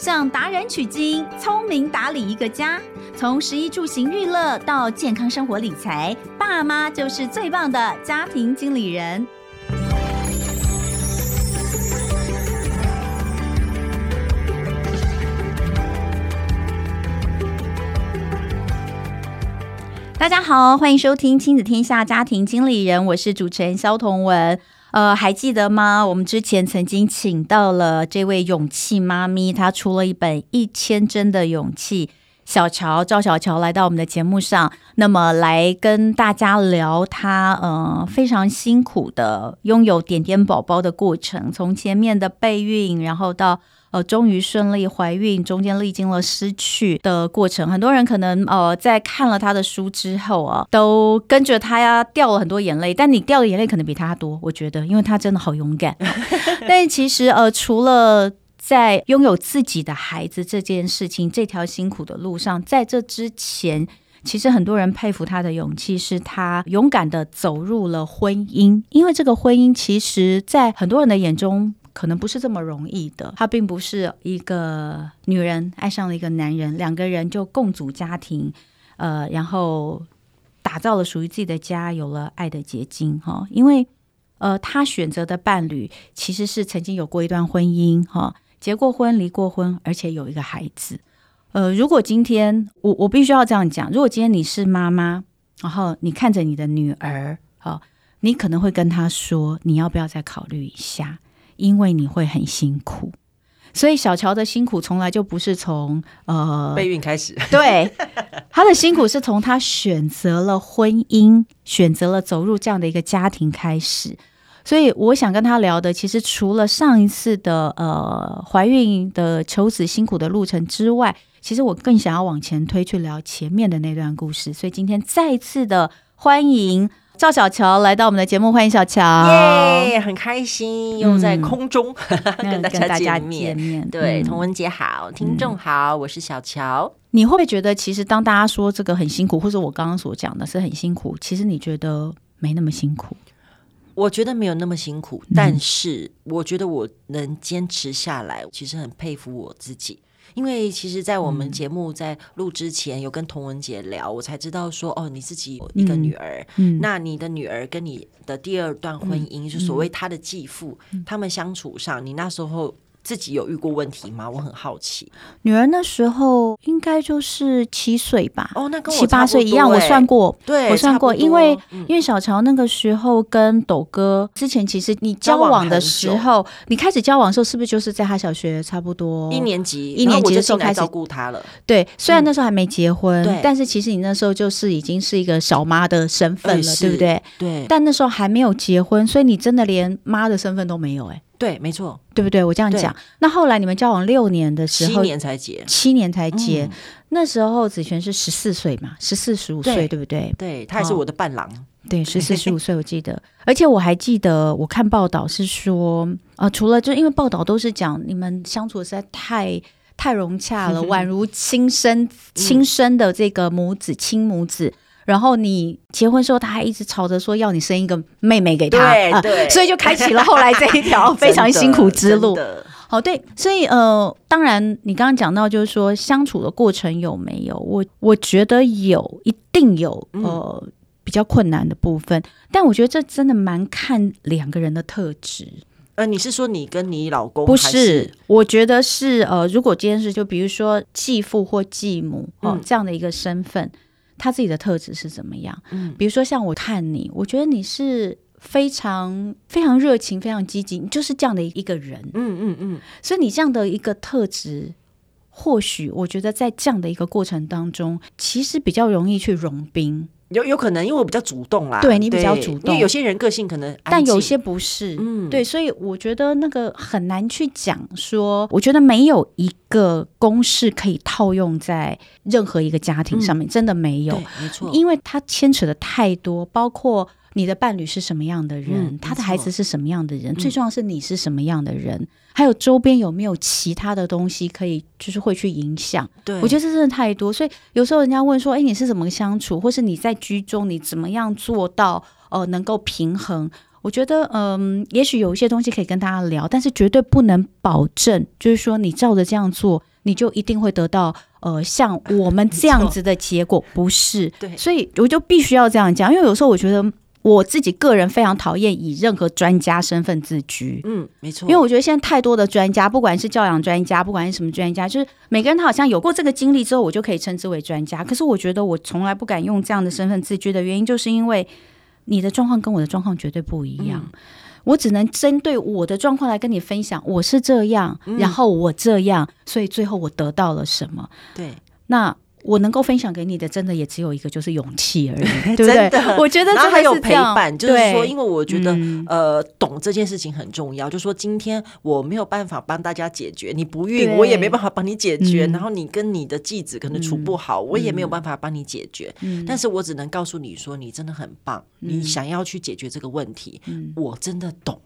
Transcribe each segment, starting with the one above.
向达人取经，聪明打理一个家。从食衣住行娱乐到健康生活理财，爸妈就是最棒的家庭经理人。大家好，欢迎收听亲子天下家庭经理人，我是主持人肖彤文。呃，还记得吗？我们之前曾经请到了这位勇气妈咪，她出了一本《一千真的勇气》。小乔赵小乔来到我们的节目上，那么来跟大家聊她呃非常辛苦的拥有点点宝宝的过程，从前面的备孕，然后到。呃，终于顺利怀孕，中间历经了失去的过程。很多人可能呃，在看了他的书之后啊，都跟着他呀掉了很多眼泪。但你掉的眼泪可能比他多，我觉得，因为他真的好勇敢。但其实呃，除了在拥有自己的孩子这件事情，这条辛苦的路上，在这之前，其实很多人佩服他的勇气，是他勇敢的走入了婚姻。因为这个婚姻，其实，在很多人的眼中。可能不是这么容易的。她并不是一个女人爱上了一个男人，两个人就共组家庭，呃，然后打造了属于自己的家，有了爱的结晶哈。因为呃，她选择的伴侣其实是曾经有过一段婚姻哈，结过婚、离过婚，而且有一个孩子。呃，如果今天我我必须要这样讲，如果今天你是妈妈，然后你看着你的女儿，哈，你可能会跟她说，你要不要再考虑一下？因为你会很辛苦，所以小乔的辛苦从来就不是从呃备孕开始。对，他的辛苦是从他选择了婚姻，选择了走入这样的一个家庭开始。所以我想跟他聊的，其实除了上一次的呃怀孕的求子辛苦的路程之外，其实我更想要往前推去聊前面的那段故事。所以今天再次的欢迎。赵小乔来到我们的节目，欢迎小乔，耶，很开心又在空中、嗯、跟大家见面。见面对，童文姐好，听众好，我是小乔。你会不会觉得，其实当大家说这个很辛苦，或者我刚刚所讲的是很辛苦，其实你觉得没那么辛苦？我觉得没有那么辛苦，但是我觉得我能坚持下来，其实很佩服我自己。因为其实，在我们节目在录之前，有跟童文姐聊，我才知道说，哦，你自己有一个女儿，嗯，那你的女儿跟你的第二段婚姻，就所谓她的继父，他们相处上，你那时候。自己有遇过问题吗？我很好奇。女儿那时候应该就是七岁吧？哦，那跟我七八岁一样。我算过，对，我算过，因为、嗯、因为小乔那个时候跟斗哥之前，其实你交往的时候，你开始交往的时候，是不是就是在他小学差不多一年级？一年级的时候开始照顾他了。对，虽然那时候还没结婚，嗯、但是其实你那时候就是已经是一个小妈的身份了，对不对？对。但那时候还没有结婚，所以你真的连妈的身份都没有、欸，哎。对，没错，对不对？我这样讲。那后来你们交往六年的时候，七年才结，七年才结。嗯、那时候子璇是十四岁嘛，十四十五岁，对不对？对，他也是我的伴郎。哦、对，十四十五岁，我记得。而且我还记得，我看报道是说，啊、呃，除了就因为报道都是讲你们相处的实在太太融洽了，宛如亲生亲生的这个母子，亲母子。然后你结婚时候，他还一直吵着说要你生一个妹妹给他，对对、呃，所以就开启了后来这一条 非常辛苦之路。好，对，所以呃，当然你刚刚讲到就是说相处的过程有没有？我我觉得有，一定有呃比较困难的部分，但我觉得这真的蛮看两个人的特质。呃，你是说你跟你老公？不是，我觉得是呃，如果今天是就比如说继父或继母哦、呃、这样的一个身份。他自己的特质是怎么样？嗯，比如说像我看你，我觉得你是非常非常热情、非常积极，你就是这样的一个人。嗯嗯嗯。所以你这样的一个特质，或许我觉得在这样的一个过程当中，其实比较容易去融冰。有有可能，因为我比较主动啦，对你比较主动，因为有些人个性可能，但有些不是，嗯，对，所以我觉得那个很难去讲说，我觉得没有一个公式可以套用在任何一个家庭上面，嗯、真的没有，没错，因为它牵扯的太多，包括。你的伴侣是什么样的人？嗯、他的孩子是什么样的人？最重要是你是什么样的人？嗯、还有周边有没有其他的东西可以，就是会去影响？对，我觉得这真的太多。所以有时候人家问说：“哎，你是怎么相处？或是你在居中你怎么样做到呃能够平衡？”我觉得嗯、呃，也许有一些东西可以跟大家聊，但是绝对不能保证，就是说你照着这样做，你就一定会得到呃像我们这样子的结果，不是？对，所以我就必须要这样讲，因为有时候我觉得。我自己个人非常讨厌以任何专家身份自居。嗯，没错。因为我觉得现在太多的专家，不管是教养专家，不管是什么专家，就是每个人他好像有过这个经历之后，我就可以称之为专家。可是我觉得我从来不敢用这样的身份自居的原因，就是因为你的状况跟我的状况绝对不一样。嗯、我只能针对我的状况来跟你分享，我是这样，嗯、然后我这样，所以最后我得到了什么？对，那。我能够分享给你的，真的也只有一个，就是勇气而已，对不对？我觉得这还有陪伴，就是说，因为我觉得，呃，懂这件事情很重要。就是说，今天我没有办法帮大家解决，你不孕，我也没办法帮你解决。然后你跟你的继子可能处不好，我也没有办法帮你解决。但是我只能告诉你说，你真的很棒，你想要去解决这个问题，我真的懂。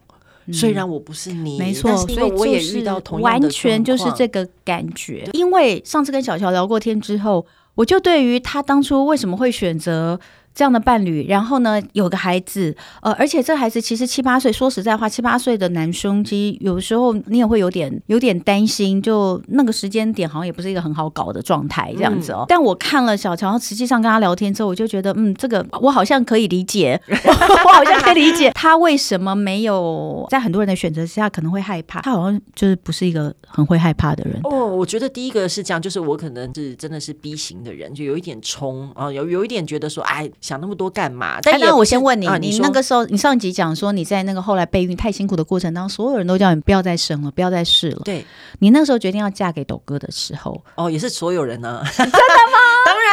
虽然我不是你，没错，所以我也遇到同样的，完全就是这个感觉。因为上次跟小乔聊过天之后，我就对于他当初为什么会选择。这样的伴侣，然后呢，有个孩子，呃，而且这孩子其实七八岁，说实在话，七八岁的男生，其实有时候你也会有点有点担心，就那个时间点好像也不是一个很好搞的状态，这样子哦。嗯、但我看了小乔，实际上跟他聊天之后，我就觉得，嗯，这个我好像可以理解，我好像可以理解他为什么没有在很多人的选择之下可能会害怕，他好像就是不是一个很会害怕的人。哦，我觉得第一个是这样，就是我可能是真的是 B 型的人，就有一点冲啊，有有一点觉得说，哎。想那么多干嘛？但那、啊、我先问你，啊、你，你那个时候，你上一集讲说你在那个后来备孕太辛苦的过程当中，所有人都叫你不要再生了，不要再试了。对，你那个时候决定要嫁给斗哥的时候，哦，也是所有人呢、啊？真的吗？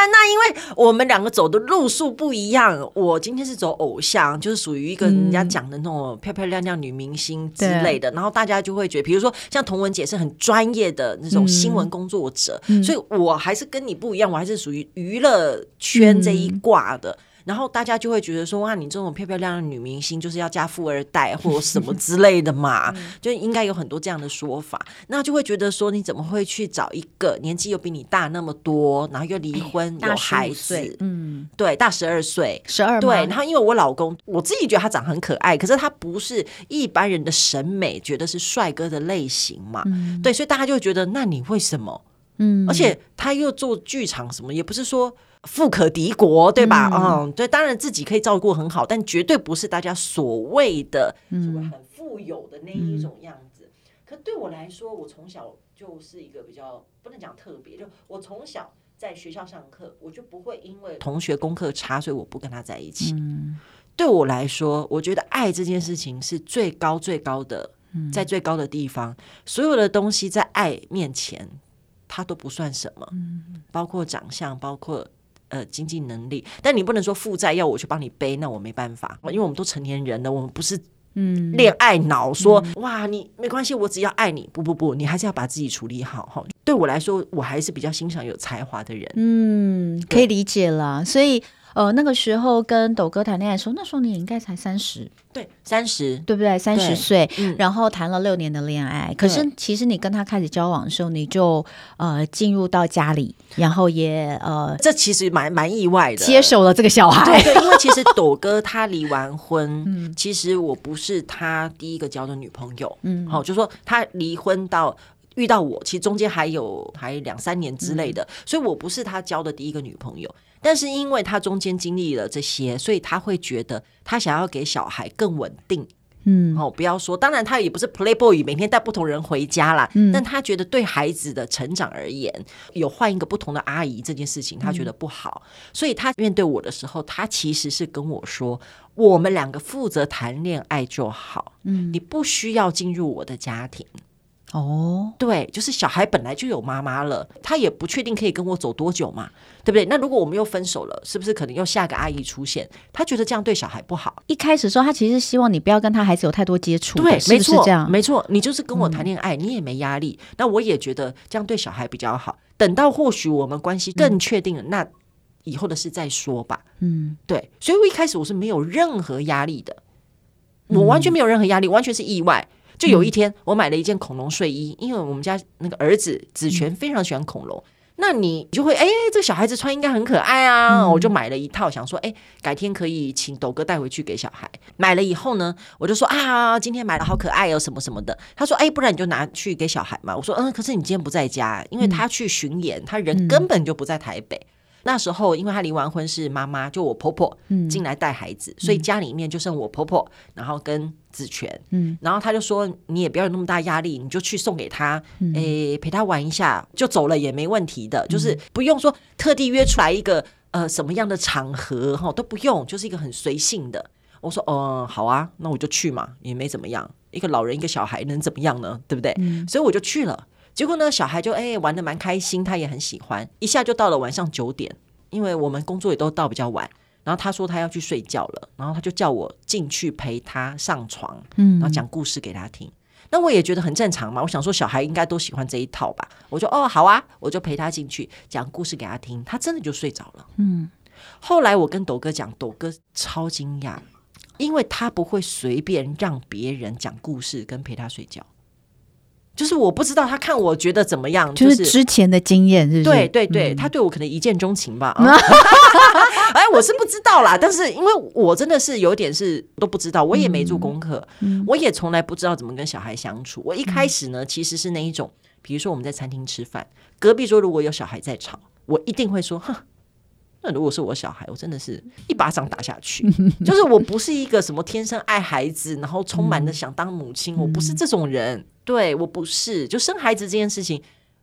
那因为我们两个走的路数不一样。我今天是走偶像，就是属于一个人家讲的那种漂漂亮亮女明星之类的，然后大家就会觉得，比如说像童文姐是很专业的那种新闻工作者，所以我还是跟你不一样，我还是属于娱乐圈这一挂的。然后大家就会觉得说，哇，你这种漂漂亮亮的女明星就是要嫁富二代或者什么之类的嘛，就应该有很多这样的说法。那就会觉得说，你怎么会去找一个年纪又比你大那么多，然后又离婚有孩子？嗯，对，大十二岁，十二对。然后因为我老公，我自己觉得他长很可爱，可是他不是一般人的审美，觉得是帅哥的类型嘛。对，所以大家就会觉得，那你为什么？嗯，而且他又做剧场什么，也不是说。富可敌国，对吧？嗯，嗯，对，当然自己可以照顾很好，但绝对不是大家所谓的什么很富有的那一种样子。嗯、可对我来说，我从小就是一个比较不能讲特别，就我从小在学校上课，我就不会因为同学功课差，所以我不跟他在一起。嗯、对我来说，我觉得爱这件事情是最高最高的，在最高的地方，嗯、所有的东西在爱面前，它都不算什么，嗯、包括长相，包括。呃，经济能力，但你不能说负债要我去帮你背，那我没办法，因为我们都成年人了，我们不是嗯。恋爱脑，说、嗯、哇你没关系，我只要爱你，不不不，你还是要把自己处理好哈。对我来说，我还是比较欣赏有才华的人，嗯，可以理解啦，所以。呃，那个时候跟斗哥谈恋爱的时候，那时候你也应该才三十，对，三十，对不对？三十岁，嗯、然后谈了六年的恋爱。可是其实你跟他开始交往的时候，你就呃进入到家里，然后也呃，这其实蛮蛮意外的，接手了这个小孩。对，对，因为其实斗哥他离完婚，嗯，其实我不是他第一个交的女朋友，嗯，好，就是说他离婚到遇到我，其实中间还有还两三年之类的，嗯、所以我不是他交的第一个女朋友。但是因为他中间经历了这些，所以他会觉得他想要给小孩更稳定。嗯，哦，不要说，当然他也不是 playboy，每天带不同人回家啦。嗯，但他觉得对孩子的成长而言，有换一个不同的阿姨这件事情，他觉得不好。嗯，所以他面对我的时候，他其实是跟我说，我们两个负责谈恋爱就好。嗯，你不需要进入我的家庭。哦，对，就是小孩本来就有妈妈了，他也不确定可以跟我走多久嘛，对不对？那如果我们又分手了，是不是可能又下个阿姨出现？他觉得这样对小孩不好。一开始说他其实希望你不要跟他孩子有太多接触，对，没错这样？没错，你就是跟我谈恋爱，嗯、你也没压力，那我也觉得这样对小孩比较好。等到或许我们关系更确定了，嗯、那以后的事再说吧。嗯，对，所以我一开始我是没有任何压力的，我完全没有任何压力，完全是意外。就有一天，我买了一件恐龙睡衣，因为我们家那个儿子子权非常喜欢恐龙。那你就会哎，这个小孩子穿应该很可爱啊，嗯、我就买了一套，想说哎，改天可以请斗哥带回去给小孩。买了以后呢，我就说啊，今天买了好可爱哦，什么什么的。他说哎，不然你就拿去给小孩嘛。我说嗯，可是你今天不在家，因为他去巡演，他人根本就不在台北。嗯那时候，因为他离完婚是妈妈，就我婆婆进来带孩子，嗯、所以家里面就剩我婆婆，然后跟子权，嗯，然后他就说你也不要有那么大压力，你就去送给他，诶、陪他玩一下就走了也没问题的，嗯、就是不用说特地约出来一个呃什么样的场合哈都不用，就是一个很随性的。我说哦、呃，好啊，那我就去嘛，也没怎么样，一个老人一个小孩能怎么样呢？对不对？嗯、所以我就去了。结果呢，小孩就诶、欸、玩的蛮开心，他也很喜欢。一下就到了晚上九点，因为我们工作也都到比较晚。然后他说他要去睡觉了，然后他就叫我进去陪他上床，嗯，然后讲故事给他听。那我也觉得很正常嘛，我想说小孩应该都喜欢这一套吧。我说哦好啊，我就陪他进去讲故事给他听，他真的就睡着了。嗯，后来我跟斗哥讲，斗哥超惊讶，因为他不会随便让别人讲故事跟陪他睡觉。就是我不知道他看我觉得怎么样，就是、就是之前的经验是不是？对对对，嗯、他对我可能一见钟情吧。哎，我是不知道啦，但是因为我真的是有点是都不知道，我也没做功课，嗯、我也从来不知道怎么跟小孩相处。我一开始呢，其实是那一种，比如说我们在餐厅吃饭，隔壁桌如果有小孩在吵，我一定会说，哼。那如果是我小孩，我真的是一巴掌打下去。就是我不是一个什么天生爱孩子，然后充满的想当母亲，我不是这种人。对，我不是，就生孩子这件事情。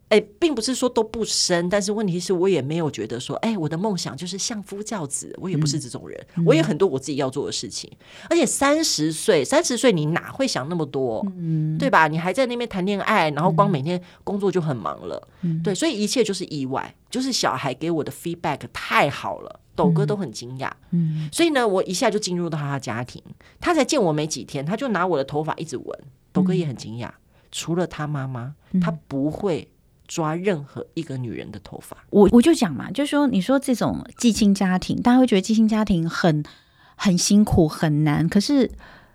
哎，并不是说都不生，但是问题是我也没有觉得说，哎，我的梦想就是相夫教子，我也不是这种人，嗯、我也很多我自己要做的事情。而且三十岁，三十岁你哪会想那么多，嗯、对吧？你还在那边谈恋爱，然后光每天工作就很忙了，嗯、对，所以一切就是意外，就是小孩给我的 feedback 太好了，抖哥都很惊讶，嗯、所以呢，我一下就进入到他的家庭，他才见我没几天，他就拿我的头发一直闻，抖哥也很惊讶，嗯、除了他妈妈，他不会。抓任何一个女人的头发，我我就讲嘛，就是说，你说这种寄亲家庭，大家会觉得寄亲家庭很很辛苦很难，可是，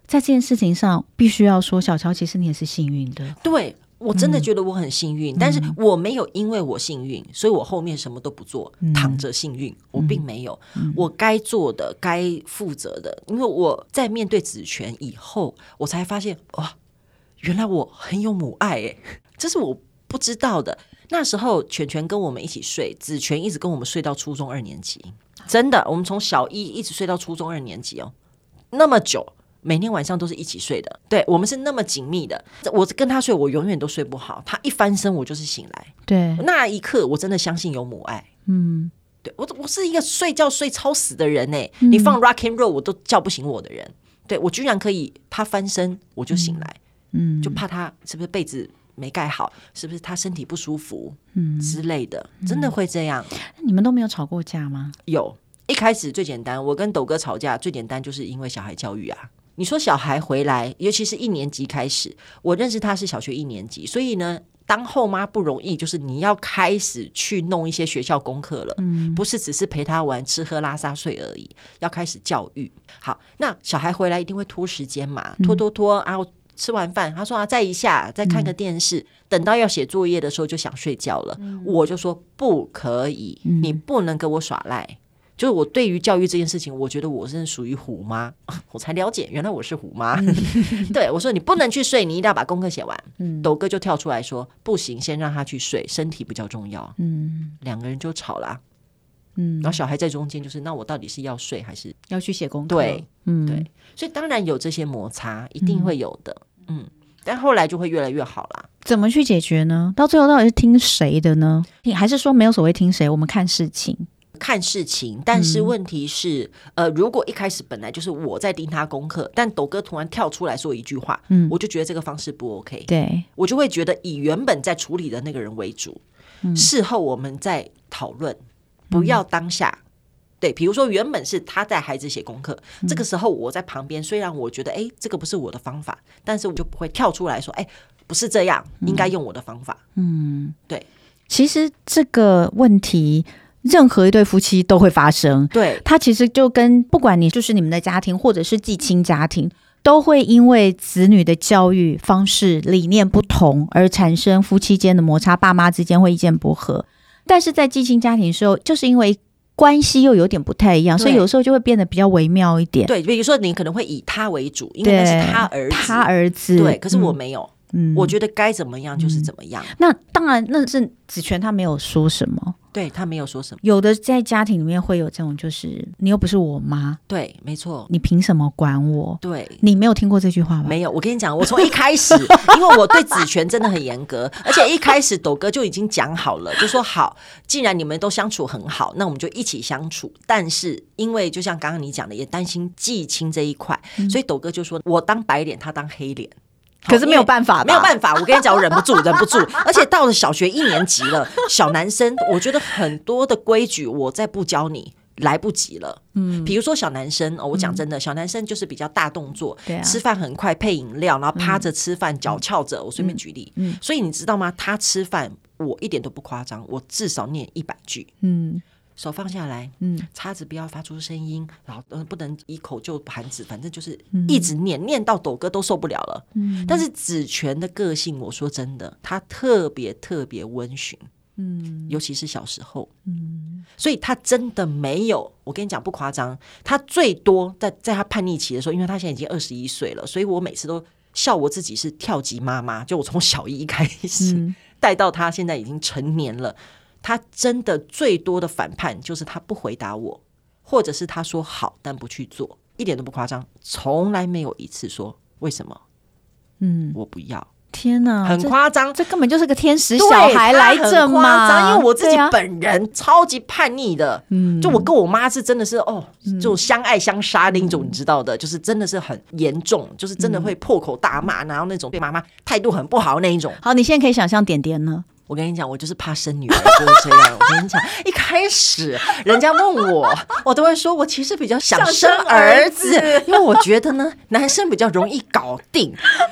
在这件事情上，必须要说，小乔其实你也是幸运的。对，我真的觉得我很幸运，嗯、但是我没有因为我幸运，所以我后面什么都不做，嗯、躺着幸运，我并没有，嗯、我该做的、该负责的，因为我在面对子权以后，我才发现哇，原来我很有母爱诶，这是我。不知道的，那时候全全跟我们一起睡，子权一直跟我们睡到初中二年级，真的，我们从小一一直睡到初中二年级哦，那么久，每天晚上都是一起睡的，对，我们是那么紧密的。我跟他睡，我永远都睡不好，他一翻身，我就是醒来。对，那一刻我真的相信有母爱。嗯，对我，我是一个睡觉睡超死的人呢，嗯、你放 rock and roll 我都叫不醒我的人，对我居然可以，他翻身我就醒来，嗯，就怕他是不是被子。没盖好，是不是他身体不舒服，嗯之类的，真的会这样？你们都没有吵过架吗？有，一开始最简单，我跟斗哥吵架最简单就是因为小孩教育啊。你说小孩回来，尤其是一年级开始，我认识他是小学一年级，所以呢，当后妈不容易，就是你要开始去弄一些学校功课了，嗯，不是只是陪他玩、吃喝拉撒睡而已，要开始教育。好，那小孩回来一定会拖时间嘛，拖拖拖啊。吃完饭，他说啊，再一下，再看个电视。嗯、等到要写作业的时候，就想睡觉了。嗯、我就说不可以，嗯、你不能给我耍赖。就是我对于教育这件事情，我觉得我是属于虎妈，我才了解原来我是虎妈。嗯、对我说，你不能去睡，你一定要把功课写完。嗯、斗哥就跳出来说不行，先让他去睡，身体比较重要。嗯，两个人就吵了。嗯，然后小孩在中间，就是那我到底是要睡还是要去写功课？对，嗯，对，所以当然有这些摩擦，一定会有的，嗯，嗯，但后来就会越来越好啦。怎么去解决呢？到最后到底是听谁的呢？你还是说没有所谓听谁？我们看事情，看事情。但是问题是，嗯、呃，如果一开始本来就是我在盯他功课，但斗哥突然跳出来说一句话，嗯，我就觉得这个方式不 OK，对，我就会觉得以原本在处理的那个人为主，嗯、事后我们再讨论。不要当下，嗯、对，比如说原本是他带孩子写功课，嗯、这个时候我在旁边，虽然我觉得哎，这个不是我的方法，但是我就不会跳出来说，哎，不是这样，应该用我的方法。嗯，对，其实这个问题，任何一对夫妻都会发生。对，他其实就跟不管你就是你们的家庭，或者是继亲家庭，都会因为子女的教育方式理念不同而产生夫妻间的摩擦，爸妈之间会意见不合。但是在寄亲家庭的时候，就是因为关系又有点不太一样，所以有时候就会变得比较微妙一点。对，比如说你可能会以他为主，因为那是他儿子，他儿子。对，可是我没有。嗯，我觉得该怎么样就是怎么样。嗯、那当然，那是子权他没有说什么。对，他没有说什么。有的在家庭里面会有这种，就是你又不是我妈，对，没错，你凭什么管我？对，你没有听过这句话吗？没有。我跟你讲，我从一开始，因为我对子权真的很严格，而且一开始斗哥就已经讲好了，就说好，既然你们都相处很好，那我们就一起相处。但是因为就像刚刚你讲的，也担心继亲这一块，嗯、所以斗哥就说我当白脸，他当黑脸。可是没有办法，没有办法。我跟你讲，我忍不住，忍不住。而且到了小学一年级了，小男生，我觉得很多的规矩，我再不教你来不及了。嗯，比如说小男生，哦，我讲真的，小男生就是比较大动作，对啊，吃饭很快，配饮料，然后趴着吃饭，脚翘着。我随便举例，嗯，所以你知道吗？他吃饭，我一点都不夸张，我至少念一百句，嗯。手放下来，嗯，叉子不要发出声音，然后呃不能一口就盘子，反正就是一直念，嗯、念到抖哥都受不了了。嗯，但是子权的个性，我说真的，他特别特别温驯，嗯，尤其是小时候，嗯，所以他真的没有，我跟你讲不夸张，他最多在在他叛逆期的时候，因为他现在已经二十一岁了，所以我每次都笑我自己是跳级妈妈，就我从小一开始、嗯、带到他现在已经成年了。他真的最多的反叛就是他不回答我，或者是他说好但不去做，一点都不夸张，从来没有一次说为什么，嗯，我不要。天哪，很夸张，这根本就是个天使小孩来着嘛！因为我自己本人超级叛逆的，嗯，就我跟我妈是真的是哦，就相爱相杀那种，你知道的，就是真的是很严重，就是真的会破口大骂，然后那种对妈妈态度很不好那一种。好，你现在可以想象点点呢？我跟你讲，我就是怕生女儿，就是这样。我跟你讲，一开始人家问我，我都会说，我其实比较想生儿子，因为我觉得呢，男生比较容易搞定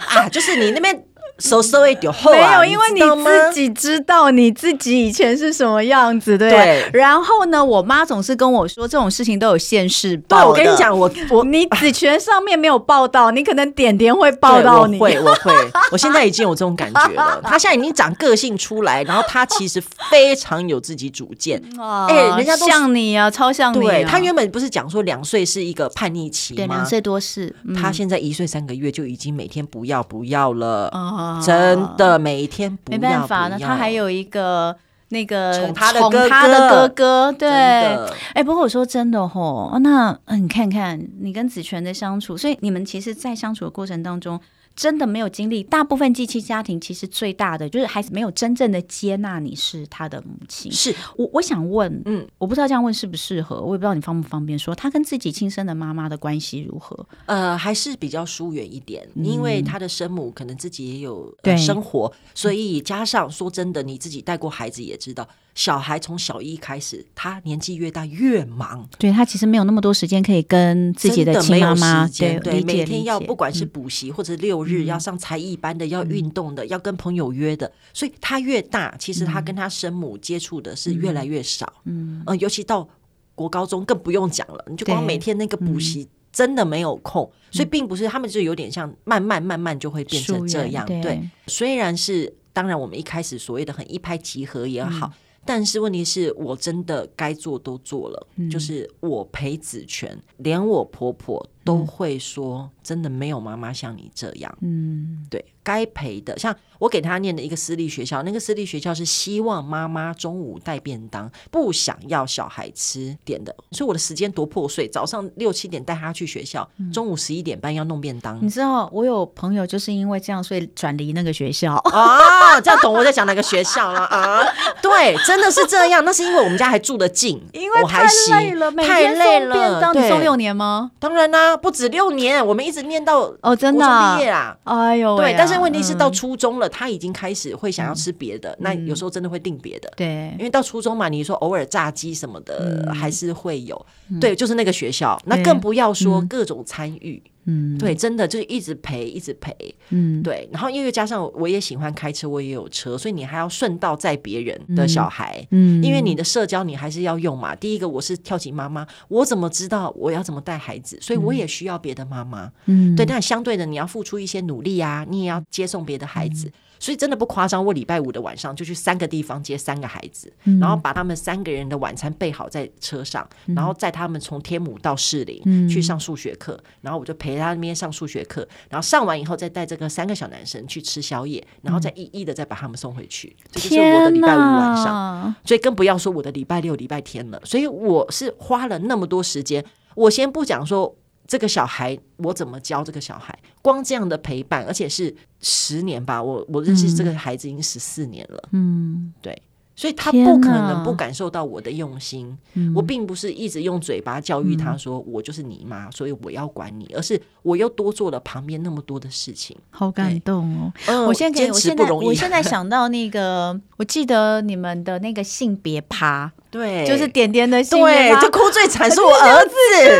啊，就是你那边。收收一点后啊，没有，因为你自己知道你自己以前是什么样子，对。对。然后呢，我妈总是跟我说，这种事情都有现世报。对，我跟你讲，我我 你子权上面没有报道，你可能点点会报道你。我会，我会。我现在已经有这种感觉了。他现在已经长个性出来，然后他其实非常有自己主见。哎、欸，人家都像你啊，超像你、啊。对，他原本不是讲说两岁是一个叛逆期吗？对，两岁多是。嗯、他现在一岁三个月就已经每天不要不要了。哦真的每一天没办法，那他还有一个那个宠他的哥哥，对，哎、欸，不过我说真的吼，那你看看你跟子权的相处，所以你们其实，在相处的过程当中。真的没有经历，大部分继亲家庭其实最大的就是孩子没有真正的接纳你是他的母亲。是我我想问，嗯，我不知道这样问适不适合，我也不知道你方不方便说，他跟自己亲生的妈妈的关系如何？呃，还是比较疏远一点，嗯、因为他的生母可能自己也有、呃、生活，所以加上说真的，你自己带过孩子也知道。小孩从小一开始，他年纪越大越忙，对，他其实没有那么多时间可以跟自己的亲妈妈对，对，每天要不管是补习或者六日要上才艺班的，嗯、要运动的，要跟朋友约的，所以他越大，其实他跟他生母接触的是越来越少，嗯，呃，尤其到国高中更不用讲了，你就光每天那个补习真的没有空，所以并不是他们就有点像慢慢慢慢就会变成这样，对，对，虽然是当然我们一开始所谓的很一拍即合也好。嗯但是问题是我真的该做都做了，嗯、就是我陪子权，连我婆婆都会说，真的没有妈妈像你这样。嗯，对，该陪的，像我给他念的一个私立学校，那个私立学校是希望妈妈中午带便当，不想要小孩吃点的，所以我的时间多破碎，早上六七点带他去学校，中午十一点半要弄便当。你知道，我有朋友就是因为这样，所以转离那个学校啊，这样懂我在讲哪个学校了啊？对，真的是这样，那是因为我们家还住得近，因为太累了，太累了。便当你送六年吗？当然啦、啊。不止六年，我们一直念到哦，真的毕业啦。哎呦，对，但是问题是到初中了，他已经开始会想要吃别的，那有时候真的会订别的。对，因为到初中嘛，你说偶尔炸鸡什么的还是会有。对，就是那个学校，那更不要说各种参与。嗯，对，真的就是一直陪，一直陪。嗯，对，然后因为加上我也喜欢开车，我也有车，所以你还要顺道载别人的小孩。嗯，因为你的社交你还是要用嘛。第一个我是跳级妈妈，我怎么知道我要怎么带孩子？所以我也需要别的妈妈。嗯，对，但相对的你要付出一些努力啊，你也要接送别的孩子。所以真的不夸张，我礼拜五的晚上就去三个地方接三个孩子，然后把他们三个人的晚餐备好在车上，然后载他们从天母到士林去上数学课，然后我就陪他那边上数学课，然后上完以后再带这个三个小男生去吃宵夜，然后再一一的再把他们送回去。这就是我的礼拜五晚上，所以更不要说我的礼拜六、礼拜天了。所以我是花了那么多时间，我先不讲说。这个小孩我怎么教这个小孩？光这样的陪伴，而且是十年吧。我我认识这个孩子已经十四年了。嗯，对。所以他不可能不感受到我的用心。嗯、我并不是一直用嘴巴教育他说，我就是你妈，所以我要管你，而是我又多做了旁边那么多的事情。好感动哦！嗯、我现在我现在我现在想到那个，我记得你们的那个性别趴，对，就是点点的性别趴，就哭最惨是我 儿子，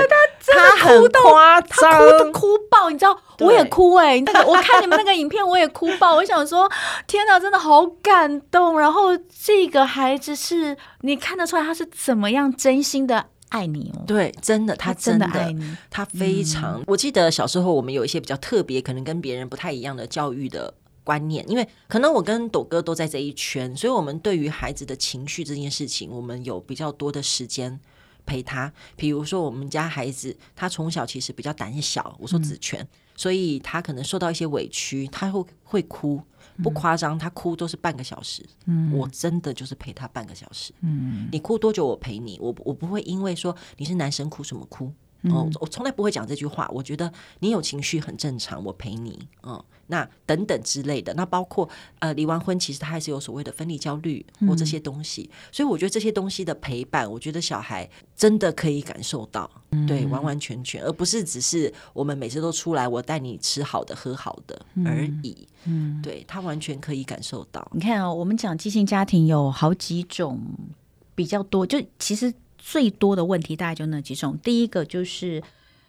他他哭到他哭的哭爆，你知道，我也哭哎、欸。那个我看你们那个影片，我也哭爆。我想说，天哪，真的好感动。然后这。个孩子是你看得出来他是怎么样真心的爱你哦？对，真的，他真的，他真的爱你，他非常。嗯、我记得小时候我们有一些比较特别，可能跟别人不太一样的教育的观念，因为可能我跟斗哥都在这一圈，所以我们对于孩子的情绪这件事情，我们有比较多的时间陪他。比如说我们家孩子，他从小其实比较胆小，我说子权，嗯、所以他可能受到一些委屈，他会会哭。不夸张，他哭都是半个小时。嗯，我真的就是陪他半个小时。嗯，你哭多久，我陪你。我我不会因为说你是男生哭什么哭。哦，我从来不会讲这句话。我觉得你有情绪很正常，我陪你。嗯，那等等之类的，那包括呃离完婚，其实他还是有所谓的分离焦虑或这些东西。嗯、所以我觉得这些东西的陪伴，我觉得小孩真的可以感受到，嗯、对，完完全全，而不是只是我们每次都出来，我带你吃好的喝好的而已。嗯，对，他完全可以感受到。你看哦，我们讲畸形家庭有好几种，比较多，就其实。最多的问题大概就那几种，第一个就是，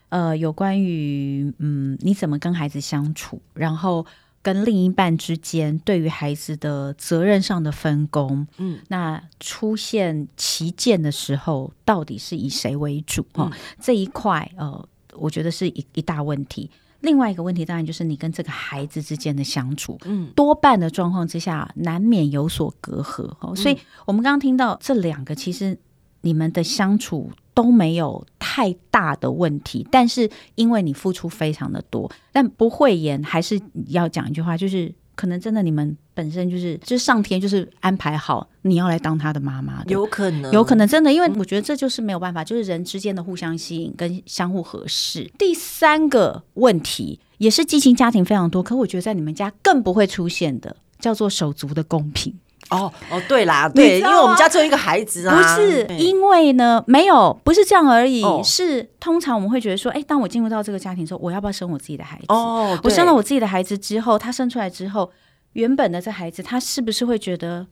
呃，有关于嗯，你怎么跟孩子相处，然后跟另一半之间对于孩子的责任上的分工，嗯，那出现旗舰的时候，到底是以谁为主？哈、嗯哦，这一块呃，我觉得是一一大问题。另外一个问题当然就是你跟这个孩子之间的相处，嗯，多半的状况之下难免有所隔阂。哦，所以我们刚刚听到这两个，其实。你们的相处都没有太大的问题，但是因为你付出非常的多，但不会演还是要讲一句话，就是可能真的你们本身就是，就是上天就是安排好你要来当他的妈妈，有可能，有可能真的，因为我觉得这就是没有办法，就是人之间的互相吸引跟相互合适。第三个问题也是畸形家庭非常多，可我觉得在你们家更不会出现的，叫做手足的公平。哦哦，对啦，对，因为我们家只有一个孩子啊，不是因为呢，没有，不是这样而已，是通常我们会觉得说，哎，当我进入到这个家庭之后，我要不要生我自己的孩子？哦，我生了我自己的孩子之后，他生出来之后，原本的这孩子，他是不是会觉得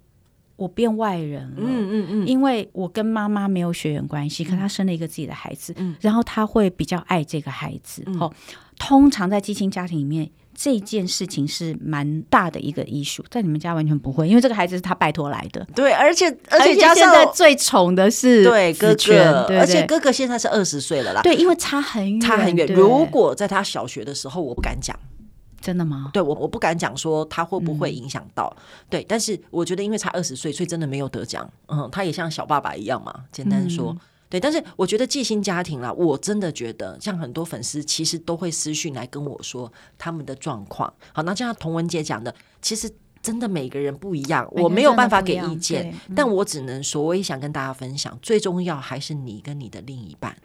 我变外人了？嗯嗯嗯，因为我跟妈妈没有血缘关系，可他生了一个自己的孩子，然后他会比较爱这个孩子。哦，通常在畸形家庭里面。这件事情是蛮大的一个 issue，在你们家完全不会，因为这个孩子是他拜托来的。对，而且而且加上现在最宠的是对哥哥，而且哥哥现在是二十岁了啦。对，因为差很远，差很远。如果在他小学的时候，我不敢讲，真的吗？对，我我不敢讲说他会不会影响到。嗯、对，但是我觉得因为差二十岁，所以真的没有得奖。嗯，他也像小爸爸一样嘛，简单说。嗯对，但是我觉得寄心家庭啦，我真的觉得像很多粉丝其实都会私讯来跟我说他们的状况。好，那就像童文杰讲的，其实真的每个人不一样，我没有办法给意见，但我只能说，我也想跟大家分享，最重要还是你跟你的另一半。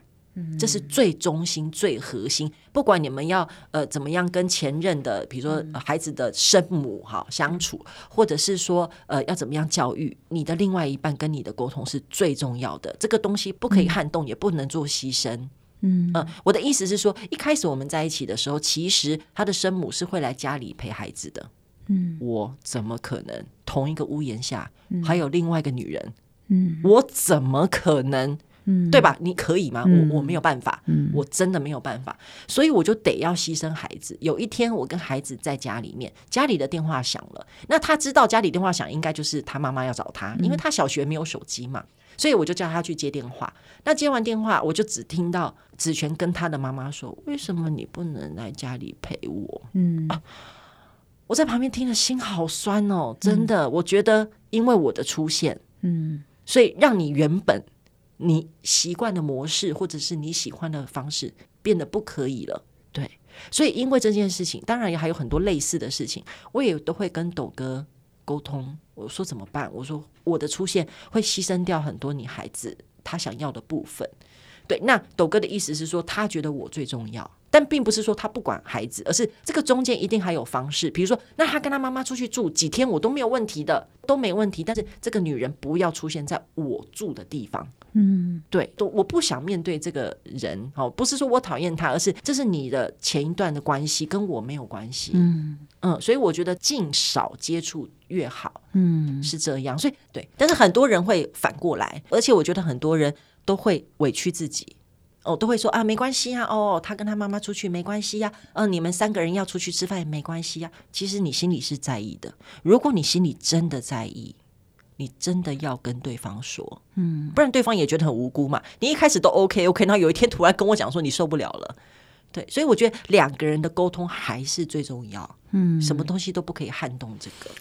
这是最中心、最核心。不管你们要呃怎么样跟前任的，比如说孩子的生母哈相处，或者是说呃要怎么样教育你的另外一半，跟你的沟通是最重要的。这个东西不可以撼动，也不能做牺牲。嗯、呃，我的意思是说，一开始我们在一起的时候，其实他的生母是会来家里陪孩子的。嗯，我怎么可能同一个屋檐下还有另外一个女人？嗯，我怎么可能？嗯，对吧？你可以吗？嗯、我我没有办法，嗯、我真的没有办法，所以我就得要牺牲孩子。有一天，我跟孩子在家里面，家里的电话响了。那他知道家里电话响，应该就是他妈妈要找他，因为他小学没有手机嘛，所以我就叫他去接电话。那接完电话，我就只听到子璇，跟他的妈妈说：“为什么你不能来家里陪我？”嗯。啊我在旁边听了心好酸哦，真的，嗯、我觉得因为我的出现，嗯，所以让你原本你习惯的模式或者是你喜欢的方式变得不可以了，对，所以因为这件事情，当然也还有很多类似的事情，我也都会跟斗哥沟通，我说怎么办？我说我的出现会牺牲掉很多你孩子他想要的部分。对，那斗哥的意思是说，他觉得我最重要，但并不是说他不管孩子，而是这个中间一定还有方式。比如说，那他跟他妈妈出去住几天，我都没有问题的，都没问题。但是这个女人不要出现在我住的地方。嗯，对，都我不想面对这个人。哦，不是说我讨厌他，而是这是你的前一段的关系，跟我没有关系。嗯嗯，所以我觉得尽少接触越好。嗯，是这样。所以对，但是很多人会反过来，而且我觉得很多人。都会委屈自己，哦，都会说啊，没关系呀，哦，他跟他妈妈出去没关系呀，嗯，你们三个人要出去吃饭也没关系呀。其实你心里是在意的，如果你心里真的在意，你真的要跟对方说，嗯，不然对方也觉得很无辜嘛。你一开始都 OK OK，然后有一天突然跟我讲说你受不了了，对，所以我觉得两个人的沟通还是最重要，嗯，什么东西都不可以撼动这个。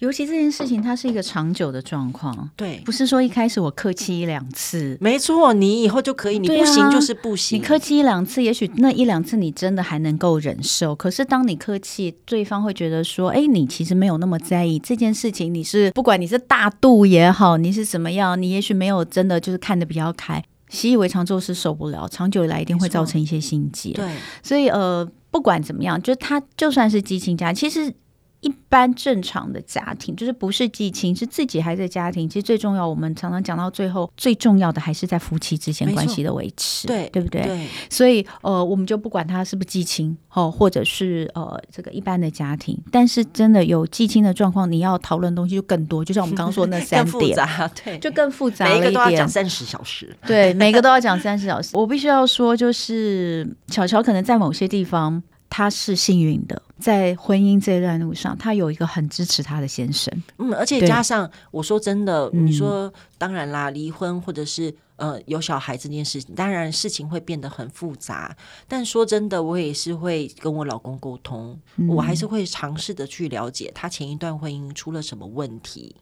尤其这件事情，它是一个长久的状况，对，不是说一开始我客气一两次，没错，你以后就可以，你不行就是不行。你客气一两次，也许那一两次你真的还能够忍受，可是当你客气，对方会觉得说，哎，你其实没有那么在意这件事情，你是不管你是大度也好，你是怎么样，你也许没有真的就是看得比较开，习以为常之后是受不了，长久以来一定会造成一些心结。对，所以呃，不管怎么样，就他就算是激情家，其实。一般正常的家庭，就是不是寄亲，是自己还在家庭。其实最重要，我们常常讲到最后，最重要的还是在夫妻之间关系的维持，对对不对？对。所以呃，我们就不管他是不是寄亲哦，或者是呃这个一般的家庭，但是真的有寄亲的状况，你要讨论的东西就更多。就像我们刚刚说的那 三点，就更复杂了一点。每一个都要讲三十小时，对，每个都要讲三十小时。我必须要说，就是巧巧可能在某些地方。他是幸运的，在婚姻这段路上，他有一个很支持他的先生。嗯，而且加上我说真的，你说当然啦，离婚或者是呃有小孩这件事情，当然事情会变得很复杂。但说真的，我也是会跟我老公沟通，嗯、我还是会尝试的去了解他前一段婚姻出了什么问题。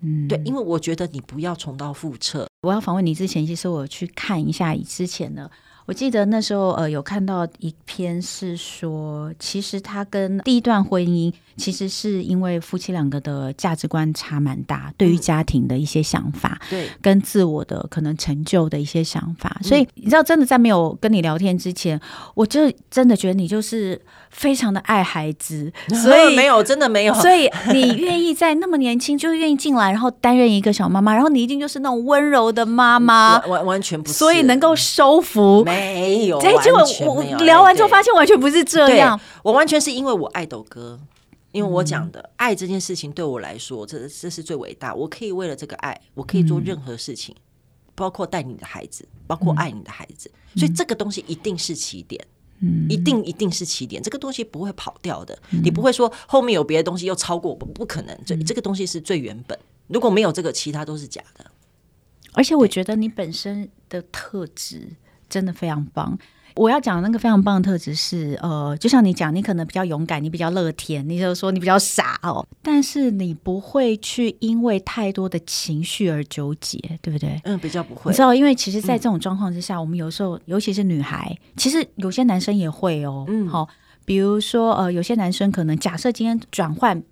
嗯，对，因为我觉得你不要重蹈覆辙。我要访问你之前，其实我去看一下以之前的。我记得那时候，呃，有看到一篇是说，其实他跟第一段婚姻，其实是因为夫妻两个的价值观差蛮大，对于家庭的一些想法，对，跟自我的可能成就的一些想法。所以你知道，真的在没有跟你聊天之前，我就真的觉得你就是非常的爱孩子，所以没有，真的没有。所以你愿意在那么年轻就愿意进来，然后担任一个小妈妈，然后你一定就是那种温柔的妈妈，完完全不是，所以能够收服。没有，结果我聊完之后发现完全不是这样。我完全是因为我爱豆哥，因为我讲的爱这件事情对我来说，这这是最伟大。我可以为了这个爱，我可以做任何事情，包括带你的孩子，包括爱你的孩子。所以这个东西一定是起点，一定一定是起点。这个东西不会跑掉的，你不会说后面有别的东西又超过，不不可能。这这个东西是最原本，如果没有这个，其他都是假的。而且我觉得你本身的特质。真的非常棒！我要讲的那个非常棒的特质是，呃，就像你讲，你可能比较勇敢，你比较乐天，你就说你比较傻哦，但是你不会去因为太多的情绪而纠结，对不对？嗯，比较不会。你知道，因为其实，在这种状况之下，嗯、我们有时候，尤其是女孩，其实有些男生也会哦。嗯，好，比如说，呃，有些男生可能假设今天转换。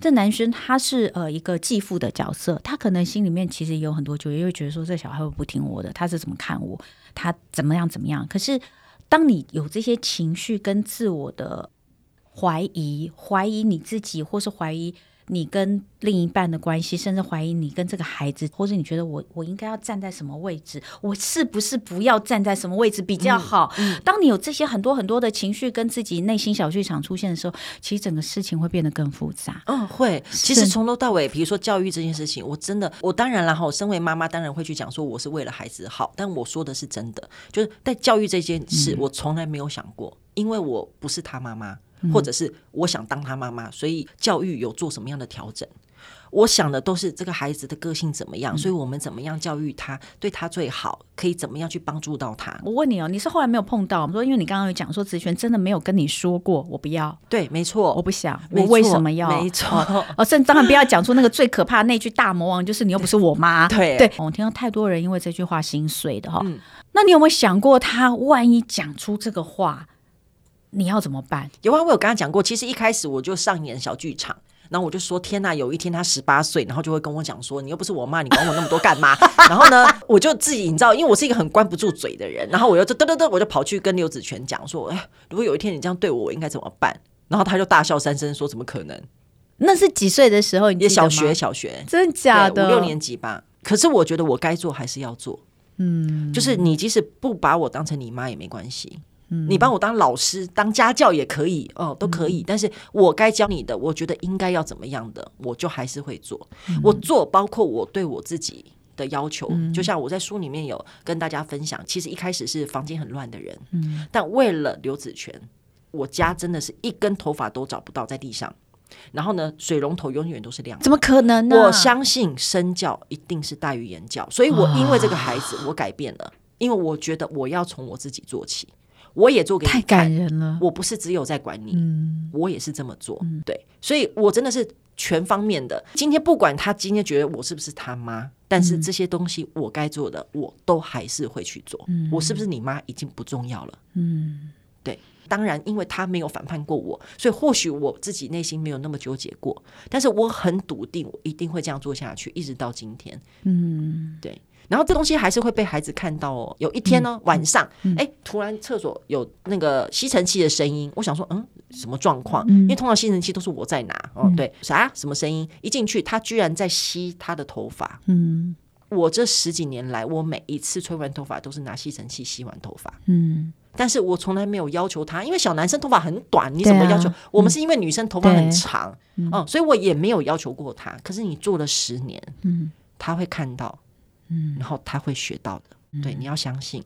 这男生他是呃一个继父的角色，他可能心里面其实也有很多纠结，因为觉得说这小孩会不听我的，他是怎么看我，他怎么样怎么样。可是当你有这些情绪跟自我的怀疑，怀疑你自己，或是怀疑。你跟另一半的关系，甚至怀疑你跟这个孩子，或者你觉得我我应该要站在什么位置，我是不是不要站在什么位置比较好？嗯嗯、当你有这些很多很多的情绪跟自己内心小剧场出现的时候，其实整个事情会变得更复杂。嗯，会。其实从头到尾，比如说教育这件事情，我真的，我当然了哈，我身为妈妈，当然会去讲说我是为了孩子好，但我说的是真的，就是在教育这件事，我从来没有想过，嗯、因为我不是他妈妈。或者是我想当他妈妈，所以教育有做什么样的调整？我想的都是这个孩子的个性怎么样，嗯、所以我们怎么样教育他，对他最好，可以怎么样去帮助到他。我问你哦，你是后来没有碰到？我说，因为你刚刚有讲说，子璇真的没有跟你说过，我不要。对，没错，我不想。我为什么要？没错。哦，甚至当然不要讲出那个最可怕的那句大魔王，就是你又不是我妈。对对，我听到太多人因为这句话心碎的哈。嗯、那你有没有想过，他万一讲出这个话，你要怎么办？有啊，我有跟他讲过。其实一开始我就上演小剧场。然后我就说：“天呐，有一天他十八岁，然后就会跟我讲说，你又不是我妈，你管我那么多干嘛？” 然后呢，我就自己你知道，因为我是一个很关不住嘴的人，然后我又嘚嘚嘚，我就跑去跟刘子权讲说：“哎，如果有一天你这样对我，我应该怎么办？”然后他就大笑三声说：“怎么可能？那是几岁的时候？你也小学，小学，真假的？五六年级吧。可是我觉得我该做还是要做，嗯，就是你即使不把我当成你妈也没关系。”你帮我当老师、当家教也可以哦，都可以。但是我该教你的，我觉得应该要怎么样的，我就还是会做。我做，包括我对我自己的要求。就像我在书里面有跟大家分享，其实一开始是房间很乱的人，但为了刘子权，我家真的是一根头发都找不到在地上。然后呢，水龙头永远都是亮的。怎么可能呢？我相信身教一定是大于言教，所以我因为这个孩子，我改变了，因为我觉得我要从我自己做起。我也做给你看，太感人了。我不是只有在管你，嗯、我也是这么做。嗯、对，所以我真的是全方面的。今天不管他今天觉得我是不是他妈，但是这些东西我该做的，我都还是会去做。嗯、我是不是你妈已经不重要了。嗯，对。当然，因为他没有反叛过我，所以或许我自己内心没有那么纠结过。但是我很笃定，我一定会这样做下去，一直到今天。嗯，对。然后这东西还是会被孩子看到哦。有一天呢，晚上，哎，突然厕所有那个吸尘器的声音，我想说，嗯，什么状况？因为通常吸尘器都是我在拿哦。对，啥？什么声音？一进去，他居然在吸他的头发。嗯，我这十几年来，我每一次吹完头发都是拿吸尘器吸完头发。嗯，但是我从来没有要求他，因为小男生头发很短，你怎么要求？我们是因为女生头发很长，嗯，所以我也没有要求过他。可是你做了十年，嗯，他会看到。嗯，然后他会学到的，嗯、对，你要相信，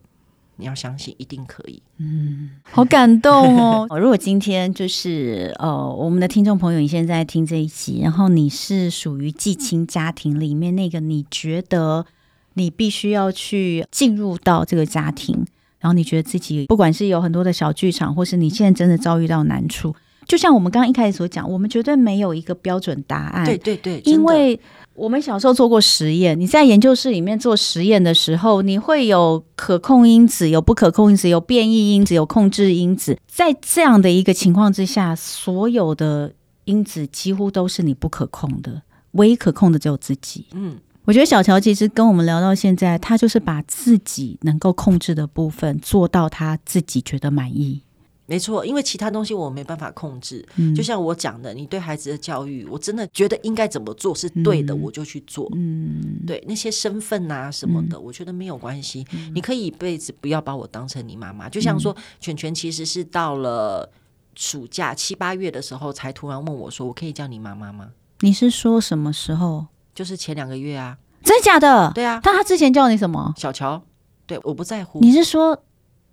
你要相信，一定可以。嗯，好感动哦。如果今天就是呃，我们的听众朋友，你现在听这一集，然后你是属于寄亲家庭里面那个，你觉得你必须要去进入到这个家庭，然后你觉得自己不管是有很多的小剧场，或是你现在真的遭遇到难处，就像我们刚刚一开始所讲，我们绝对没有一个标准答案。对对对，因为。我们小时候做过实验，你在研究室里面做实验的时候，你会有可控因子，有不可控因子，有变异因子，有控制因子。在这样的一个情况之下，所有的因子几乎都是你不可控的，唯一可控的只有自己。嗯，我觉得小乔其实跟我们聊到现在，他就是把自己能够控制的部分做到他自己觉得满意。没错，因为其他东西我没办法控制。嗯、就像我讲的，你对孩子的教育，我真的觉得应该怎么做是对的，嗯、我就去做。嗯，对那些身份啊什么的，嗯、我觉得没有关系。嗯、你可以一辈子不要把我当成你妈妈。就像说，权权、嗯、其实是到了暑假七八月的时候，才突然问我说：“我可以叫你妈妈吗？”你是说什么时候？就是前两个月啊。真的假的？对啊。但他之前叫你什么？小乔。对，我不在乎。你是说？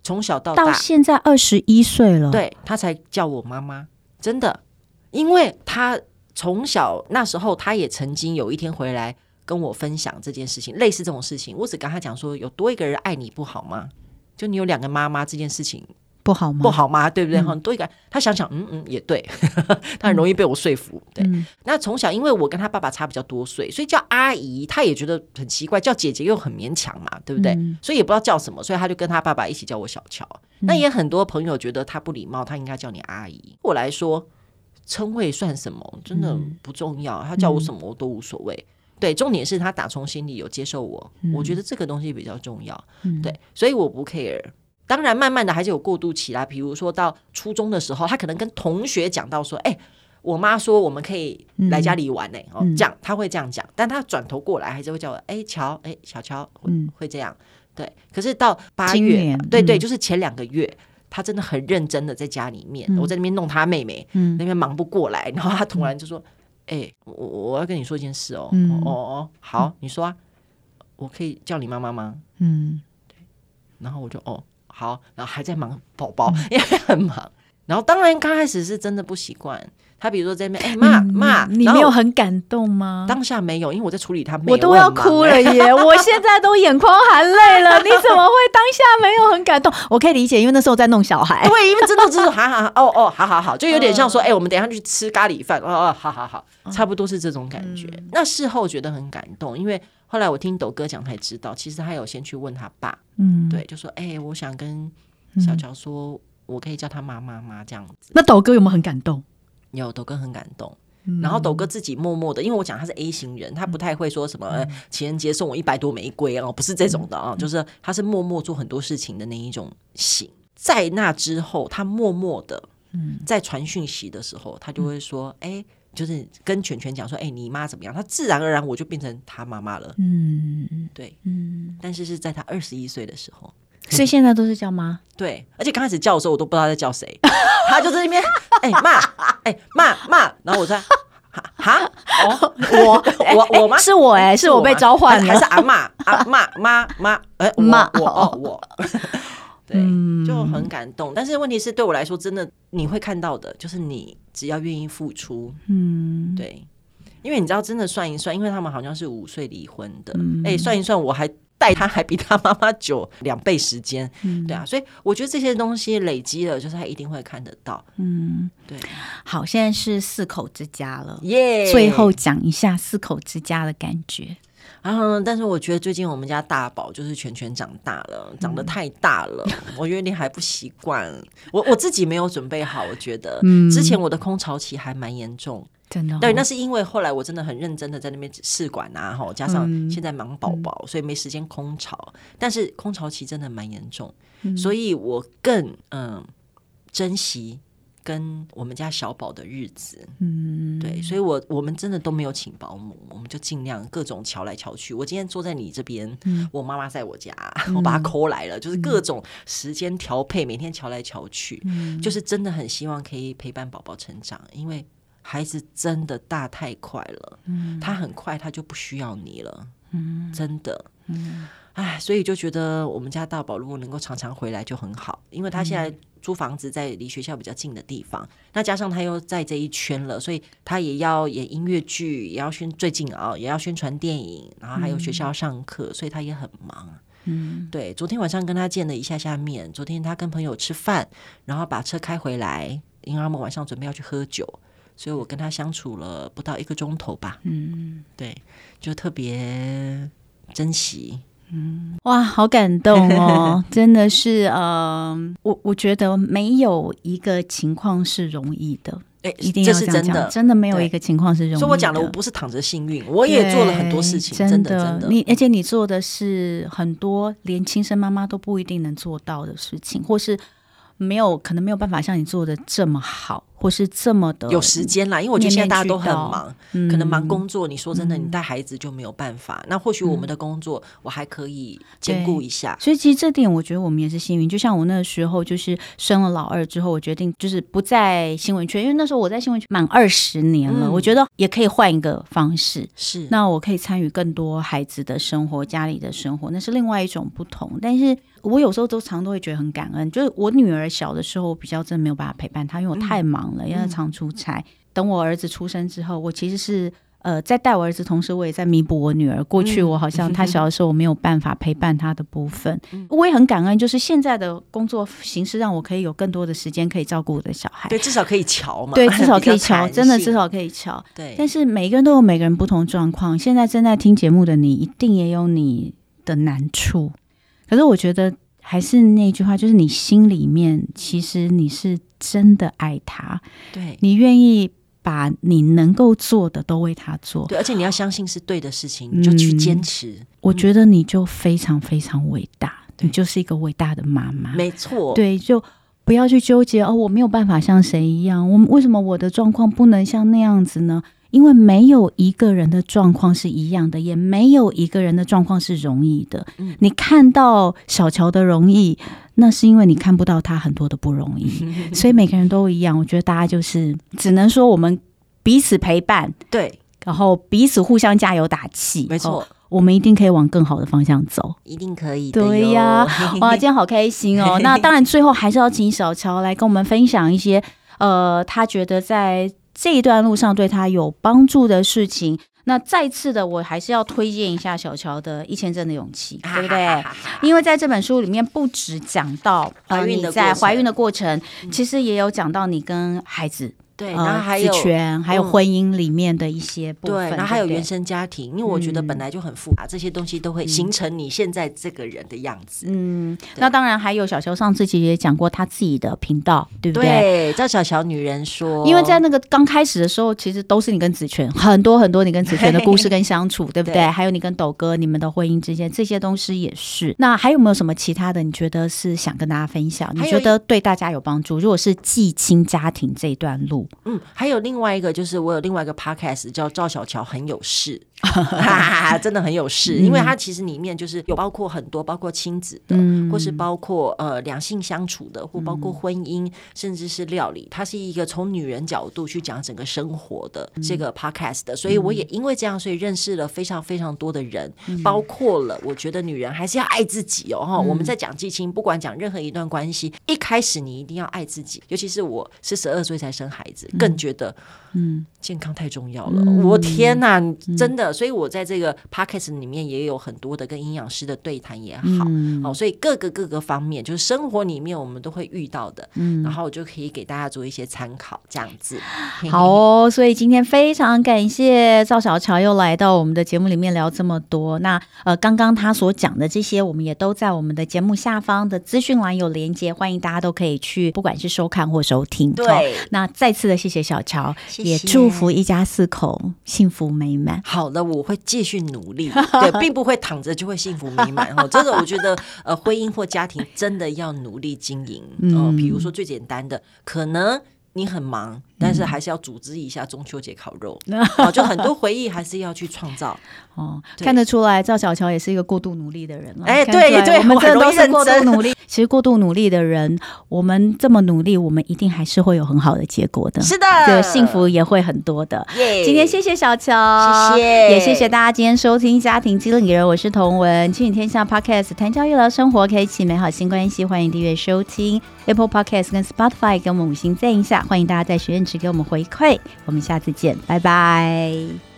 从小到大，到现在二十一岁了，对，他才叫我妈妈，真的，因为他从小那时候，他也曾经有一天回来跟我分享这件事情，类似这种事情，我只跟他讲说，有多一个人爱你不好吗？就你有两个妈妈这件事情。不好吗？不好吗？对不对？很多一个，他想想，嗯嗯，也对，他很容易被我说服。对，那从小因为我跟他爸爸差比较多岁，所以叫阿姨，他也觉得很奇怪；叫姐姐又很勉强嘛，对不对？所以也不知道叫什么，所以他就跟他爸爸一起叫我小乔。那也很多朋友觉得他不礼貌，他应该叫你阿姨。我来说，称谓算什么？真的不重要。他叫我什么我都无所谓。对，重点是他打从心里有接受我，我觉得这个东西比较重要。对，所以我不 care。当然，慢慢的还是有过渡期啦。比如说到初中的时候，他可能跟同学讲到说：“哎、欸，我妈说我们可以来家里玩呢、欸。嗯”哦，这样他会这样讲，但他转头过来还是会叫我：“哎、欸，乔，哎、欸，小乔。”嗯，会这样。对，可是到八月，年对对，就是前两个月，嗯、他真的很认真的在家里面，嗯、我在那边弄他妹妹，嗯、那边忙不过来，然后他突然就说：“哎、嗯欸，我我要跟你说一件事哦，嗯、哦哦，好，嗯、你说啊，我可以叫你妈妈吗？”嗯，对，然后我就哦。好，然后还在忙宝宝，因为很忙。然后当然刚开始是真的不习惯，他比如说在那边，哎妈妈，你没有很感动吗？当下没有，因为我在处理他，我都要哭了耶！我现在都眼眶含泪了，你怎么会当下没有很感动？我可以理解，因为那时候在弄小孩。对，因为真的就是好好好，哦哦，好好好，就有点像说，哎，我们等一下去吃咖喱饭，哦哦，好好好，差不多是这种感觉。那事后觉得很感动，因为后来我听斗哥讲才知道，其实他有先去问他爸，嗯，对，就说，哎，我想跟小乔说，我可以叫他妈妈吗？这样子。那斗哥有没有很感动？有斗哥很感动，嗯、然后斗哥自己默默的，因为我讲他是 A 型人，他不太会说什么、情人节送我一百朵玫瑰哦，不是这种的啊，嗯、就是他是默默做很多事情的那一种型。在那之后，他默默的在传讯息的时候，他就会说：“哎、嗯，就是跟全全讲说，哎，你妈怎么样？”她自然而然我就变成他妈妈了。嗯，对，嗯，但是是在她二十一岁的时候。所以现在都是叫妈，对，而且刚开始叫的时候，我都不知道在叫谁，他就在那边，哎妈，哎妈妈，然后我在，哈，哦，我我我吗？是我哎，是我被召唤了，还是阿妈阿妈妈妈？哎妈，我哦我，对，就很感动。但是问题是对我来说，真的你会看到的，就是你只要愿意付出，嗯，对，因为你知道，真的算一算，因为他们好像是五岁离婚的，哎，算一算，我还。带他还比他妈妈久两倍时间，嗯、对啊，所以我觉得这些东西累积了，就是他一定会看得到。嗯，对。好，现在是四口之家了，耶最后讲一下四口之家的感觉。然后，但是我觉得最近我们家大宝就是全全长大了，长得太大了，嗯、我有点还不习惯。我我自己没有准备好，我觉得，嗯，之前我的空巢期还蛮严重。真的、哦，对，那是因为后来我真的很认真的在那边试管啊，哈，加上现在忙宝宝，嗯、所以没时间空巢。但是空巢期真的蛮严重，嗯、所以我更嗯珍惜跟我们家小宝的日子。嗯，对，所以我我们真的都没有请保姆，我们就尽量各种瞧来瞧去。我今天坐在你这边，嗯、我妈妈在我家，我把她 call 来了，嗯、就是各种时间调配，每天瞧来瞧去，嗯、就是真的很希望可以陪伴宝宝成长，因为。孩子真的大太快了，嗯，他很快他就不需要你了，嗯，真的，嗯，哎，所以就觉得我们家大宝如果能够常常回来就很好，因为他现在租房子在离学校比较近的地方，嗯、那加上他又在这一圈了，所以他也要演音乐剧，也要宣最近啊，也要宣传电影，然后还有学校上课，嗯、所以他也很忙，嗯，对，昨天晚上跟他见了一下下面，昨天他跟朋友吃饭，然后把车开回来，因为他们晚上准备要去喝酒。所以我跟他相处了不到一个钟头吧，嗯，对，就特别珍惜，嗯，哇，好感动哦，真的是，嗯、呃，我我觉得没有一个情况是容易的，哎，一定要这是真的，真的没有一个情况是容易的。所以我讲的我不是躺着幸运，我也做了很多事情，真的真的，你而且你做的是很多连亲生妈妈都不一定能做到的事情，或是。没有可能没有办法像你做的这么好，或是这么的有时间啦。因为我觉得现在大家都很忙，可能忙工作。你说真的，你带孩子就没有办法。那或许我们的工作我还可以兼顾一下。所以其实这点我觉得我们也是幸运。就像我那个时候，就是生了老二之后，我决定就是不在新闻圈，因为那时候我在新闻圈满二十年了，我觉得也可以换一个方式。是，那我可以参与更多孩子的生活、家里的生活，那是另外一种不同。但是。我有时候都常都会觉得很感恩，就是我女儿小的时候，我比较真的没有办法陪伴她，因为我太忙了，因为常出差。等我儿子出生之后，我其实是呃在带我儿子，同时我也在弥补我女儿过去我好像她小的时候我没有办法陪伴她的部分。我也很感恩，就是现在的工作形式让我可以有更多的时间可以照顾我的小孩。对，至少可以瞧嘛。对，至少可以瞧，真的至少可以瞧。对，但是每个人都有每个人不同状况。现在正在听节目的你，一定也有你的难处。可是我觉得还是那句话，就是你心里面其实你是真的爱他，对，你愿意把你能够做的都为他做，对，而且你要相信是对的事情，你就去坚持。嗯，我觉得你就非常非常伟大，你就是一个伟大的妈妈，没错。对，就不要去纠结哦，我没有办法像谁一样，我为什么我的状况不能像那样子呢？因为没有一个人的状况是一样的，也没有一个人的状况是容易的。嗯，你看到小乔的容易，那是因为你看不到他很多的不容易。所以每个人都一样，我觉得大家就是只能说我们彼此陪伴，对，然后彼此互相加油打气。没错，我们一定可以往更好的方向走，一定可以。对呀，哇，今天好开心哦！那当然，最后还是要请小乔来跟我们分享一些，呃，他觉得在。这一段路上对他有帮助的事情。那再次的，我还是要推荐一下小乔的《一千帧的勇气》，对不对？因为在这本书里面，不止讲到怀孕的在怀孕的过程，其实也有讲到你跟孩子。对，然后还有权，还有婚姻里面的一些部分，对，然后还有原生家庭，因为我觉得本来就很复杂，这些东西都会形成你现在这个人的样子。嗯，那当然还有小乔上次其实也讲过他自己的频道，对不对？对，叫小乔女人说，因为在那个刚开始的时候，其实都是你跟子权很多很多你跟子权的故事跟相处，对不对？还有你跟斗哥你们的婚姻之间这些东西也是。那还有没有什么其他的？你觉得是想跟大家分享？你觉得对大家有帮助？如果是继亲家庭这一段路，嗯，还有。另外一个就是我有另外一个 podcast 叫赵小乔很有事，真的很有事，因为它其实里面就是有包括很多，包括亲子的，或是包括呃两性相处的，或包括婚姻，甚至是料理。它是一个从女人角度去讲整个生活的这个 podcast 的，所以我也因为这样，所以认识了非常非常多的人，包括了我觉得女人还是要爱自己哦。哈，我们在讲继亲，不管讲任何一段关系，一开始你一定要爱自己，尤其是我是十二岁才生孩子，更觉得。嗯，健康太重要了。嗯、我天哪，真的！所以我在这个 podcast 里面也有很多的跟营养师的对谈也好，嗯、哦，所以各个各个方面，就是生活里面我们都会遇到的，嗯，然后我就可以给大家做一些参考，这样子。好哦，所以今天非常感谢赵小乔又来到我们的节目里面聊这么多。那呃，刚刚他所讲的这些，我们也都在我们的节目下方的资讯栏有连接，欢迎大家都可以去，不管是收看或收听。对，哦、那再次的谢谢小乔。也祝福一家四口幸福美满。好的，我会继续努力，对，并不会躺着就会幸福美满。哦，这个，我觉得 呃，婚姻或家庭真的要努力经营。嗯，比如说最简单的，可能你很忙。但是还是要组织一下中秋节烤肉，哦，就很多回忆还是要去创造 哦。看得出来，赵小乔也是一个过度努力的人。哎，对对，我们真的都是过度努力。其实过度努力的人，我们这么努力，我们一定还是会有很好的结果的。是的，对，幸福也会很多的。今天谢谢小乔，谢谢，也谢谢大家今天收听《家庭经理人》，我是童文，亲子天下 Podcast，谈教育聊生活，开启美好新关系。欢迎订阅收听 Apple Podcast 跟 Spotify，给我们五星赞一下。欢迎大家在学院。给我们回馈，我们下次见，拜拜。